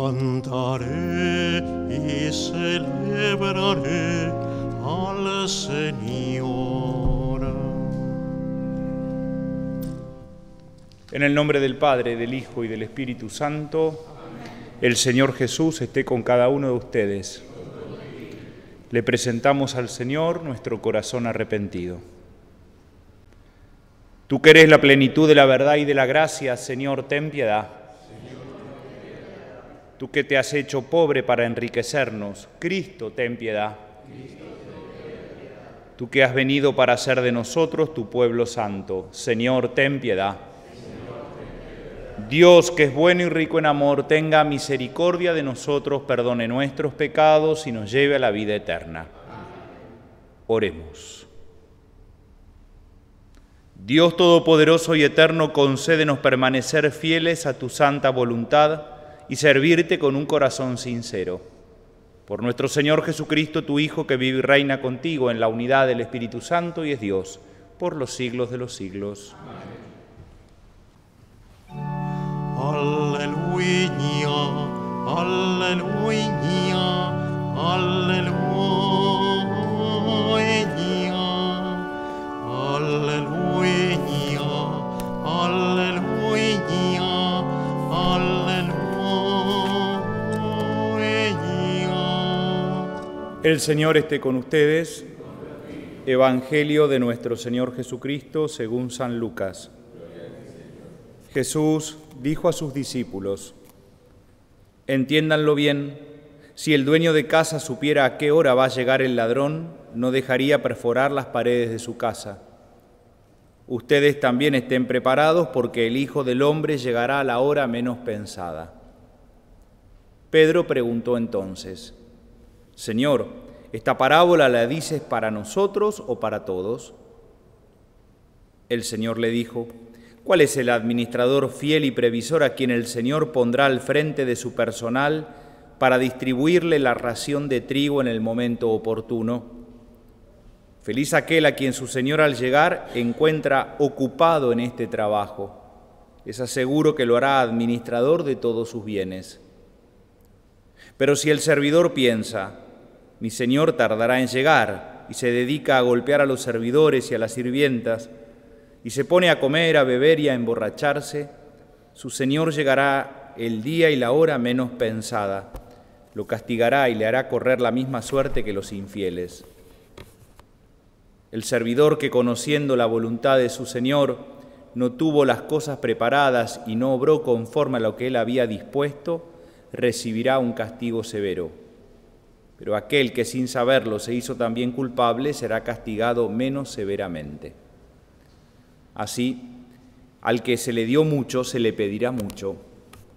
Cantaré y celebraré al Señor. En el nombre del Padre, del Hijo y del Espíritu Santo, el Señor Jesús esté con cada uno de ustedes. Le presentamos al Señor nuestro corazón arrepentido. Tú que eres la plenitud de la verdad y de la gracia, Señor, ten piedad. Tú que te has hecho pobre para enriquecernos, Cristo, ten piedad. Tú que has venido para hacer de nosotros tu pueblo santo, Señor, ten piedad. Dios, que es bueno y rico en amor, tenga misericordia de nosotros, perdone nuestros pecados y nos lleve a la vida eterna. Oremos. Dios Todopoderoso y Eterno, concédenos permanecer fieles a tu santa voluntad y servirte con un corazón sincero. Por nuestro Señor Jesucristo, tu Hijo, que vive y reina contigo en la unidad del Espíritu Santo y es Dios, por los siglos de los siglos. Aleluya, aleluya, El Señor esté con ustedes. Evangelio de nuestro Señor Jesucristo según San Lucas. Jesús dijo a sus discípulos, entiéndanlo bien, si el dueño de casa supiera a qué hora va a llegar el ladrón, no dejaría perforar las paredes de su casa. Ustedes también estén preparados porque el Hijo del Hombre llegará a la hora menos pensada. Pedro preguntó entonces, Señor, ¿esta parábola la dices para nosotros o para todos? El Señor le dijo, ¿Cuál es el administrador fiel y previsor a quien el Señor pondrá al frente de su personal para distribuirle la ración de trigo en el momento oportuno? Feliz aquel a quien su Señor al llegar encuentra ocupado en este trabajo. Les aseguro que lo hará administrador de todos sus bienes. Pero si el servidor piensa, mi Señor tardará en llegar y se dedica a golpear a los servidores y a las sirvientas, y se pone a comer, a beber y a emborracharse, su Señor llegará el día y la hora menos pensada, lo castigará y le hará correr la misma suerte que los infieles. El servidor que conociendo la voluntad de su Señor no tuvo las cosas preparadas y no obró conforme a lo que él había dispuesto, recibirá un castigo severo. Pero aquel que sin saberlo se hizo también culpable será castigado menos severamente. Así, al que se le dio mucho se le pedirá mucho,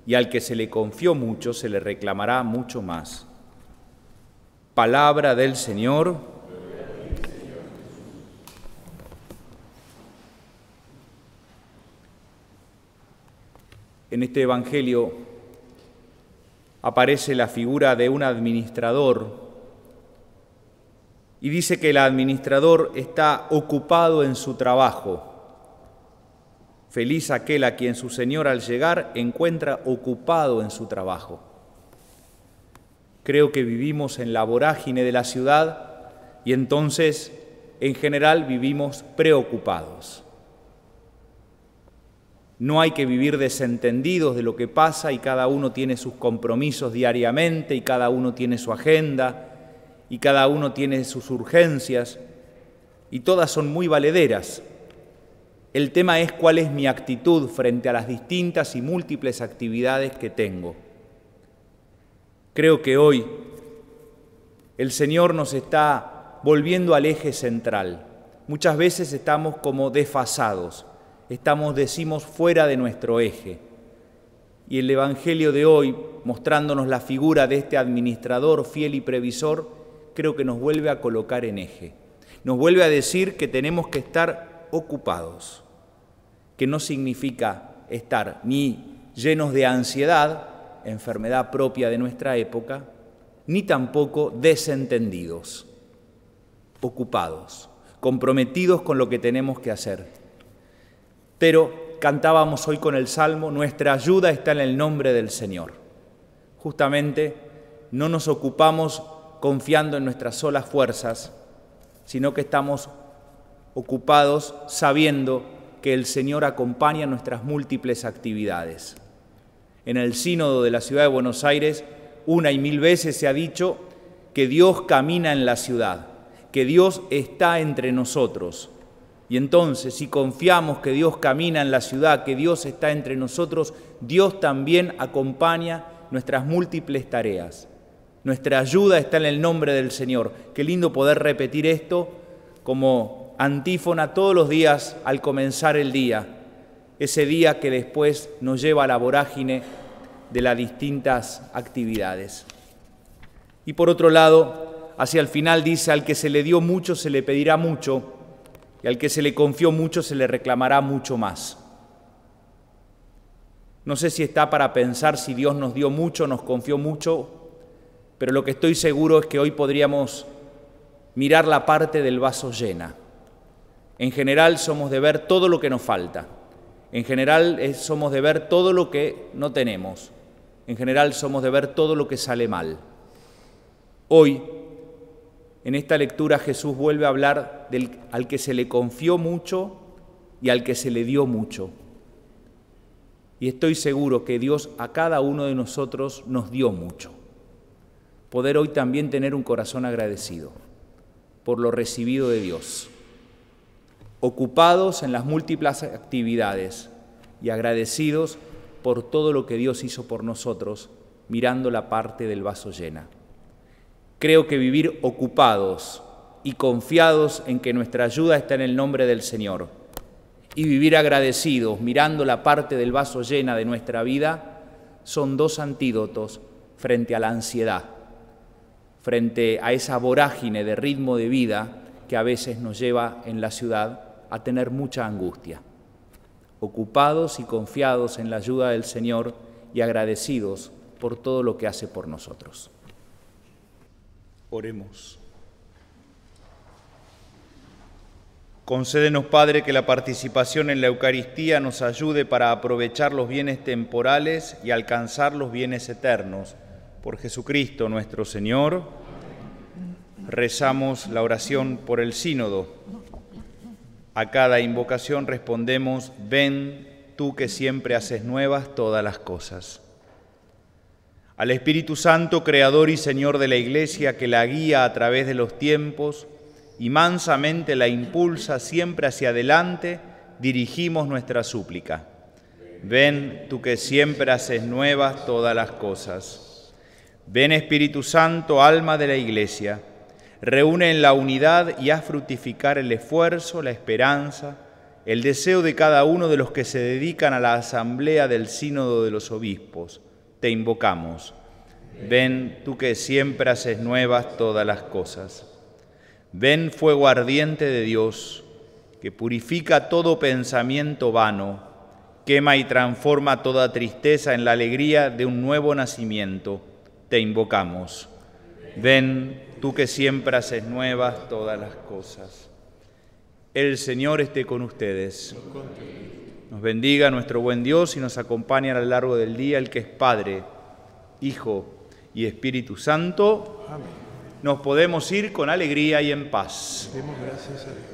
y al que se le confió mucho se le reclamará mucho más. Palabra del Señor. En este Evangelio aparece la figura de un administrador y dice que el administrador está ocupado en su trabajo Feliz aquel a quien su Señor al llegar encuentra ocupado en su trabajo. Creo que vivimos en la vorágine de la ciudad y entonces en general vivimos preocupados. No hay que vivir desentendidos de lo que pasa y cada uno tiene sus compromisos diariamente y cada uno tiene su agenda y cada uno tiene sus urgencias y todas son muy valederas el tema es cuál es mi actitud frente a las distintas y múltiples actividades que tengo. Creo que hoy el Señor nos está volviendo al eje central. Muchas veces estamos como desfasados, estamos, decimos, fuera de nuestro eje. Y el Evangelio de hoy, mostrándonos la figura de este administrador fiel y previsor, creo que nos vuelve a colocar en eje. Nos vuelve a decir que tenemos que estar ocupados que no significa estar ni llenos de ansiedad, enfermedad propia de nuestra época, ni tampoco desentendidos, ocupados, comprometidos con lo que tenemos que hacer. Pero cantábamos hoy con el Salmo, nuestra ayuda está en el nombre del Señor. justamente no nos ocupamos confiando en nuestras solas fuerzas, sino que estamos ocupados sabiendo que el Señor acompaña nuestras múltiples actividades. En el sínodo de la ciudad de Buenos Aires, una y mil veces se ha dicho que Dios camina en la ciudad, que Dios está entre nosotros. Y entonces, si confiamos que Dios camina en la ciudad, que Dios está entre nosotros, Dios también acompaña nuestras múltiples tareas. Nuestra ayuda está en el nombre del Señor. Qué lindo poder repetir esto como antífona todos los días al comenzar el día, ese día que después nos lleva a la vorágine de las distintas actividades. Y por otro lado, hacia el final dice, al que se le dio mucho se le pedirá mucho, y al que se le confió mucho se le reclamará mucho más. No sé si está para pensar si Dios nos dio mucho, nos confió mucho, pero lo que estoy seguro es que hoy podríamos mirar la parte del vaso llena. En general somos de ver todo lo que nos falta. En general somos de ver todo lo que no tenemos. En general somos de ver todo lo que sale mal. Hoy, en esta lectura, Jesús vuelve a hablar del, al que se le confió mucho y al que se le dio mucho. Y estoy seguro que Dios a cada uno de nosotros nos dio mucho. Poder hoy también tener un corazón agradecido por lo recibido de Dios, ocupados en las múltiples actividades y agradecidos por todo lo que Dios hizo por nosotros, mirando la parte del vaso llena. Creo que vivir ocupados y confiados en que nuestra ayuda está en el nombre del Señor y vivir agradecidos mirando la parte del vaso llena de nuestra vida son dos antídotos frente a la ansiedad, frente a esa vorágine de ritmo de vida que a veces nos lleva en la ciudad a tener mucha angustia. Ocupados y confiados en la ayuda del Señor y agradecidos por todo lo que hace por nosotros. Oremos. Concédenos, Padre, que la participación en la Eucaristía nos ayude para aprovechar los bienes temporales y alcanzar los bienes eternos. Por Jesucristo nuestro Señor, rezamos la oración por el sínodo. A cada invocación respondemos, ven tú que siempre haces nuevas todas las cosas. Al Espíritu Santo, Creador y Señor de la Iglesia, que la guía a través de los tiempos, y mansamente la impulsa siempre hacia adelante, dirigimos nuestra súplica. Ven tú que siempre haces nuevas todas las cosas. Ven Espíritu Santo, alma de la Iglesia, reúne en la unidad y haz fructificar el esfuerzo, la esperanza, el deseo de cada uno de los que se dedican a la asamblea del sínodo de los obispos. Te invocamos. Ven tú que siempre haces nuevas todas las cosas. Ven fuego ardiente de Dios, que purifica todo pensamiento vano, quema y transforma toda tristeza en la alegría de un nuevo nacimiento. Te invocamos. Ven tú que siempre haces nuevas todas las cosas. El Señor esté con ustedes. Nos bendiga nuestro buen Dios y nos acompañe a lo largo del día el que es Padre, Hijo y Espíritu Santo. Amén nos podemos ir con alegría y en paz. Demos gracias a Dios.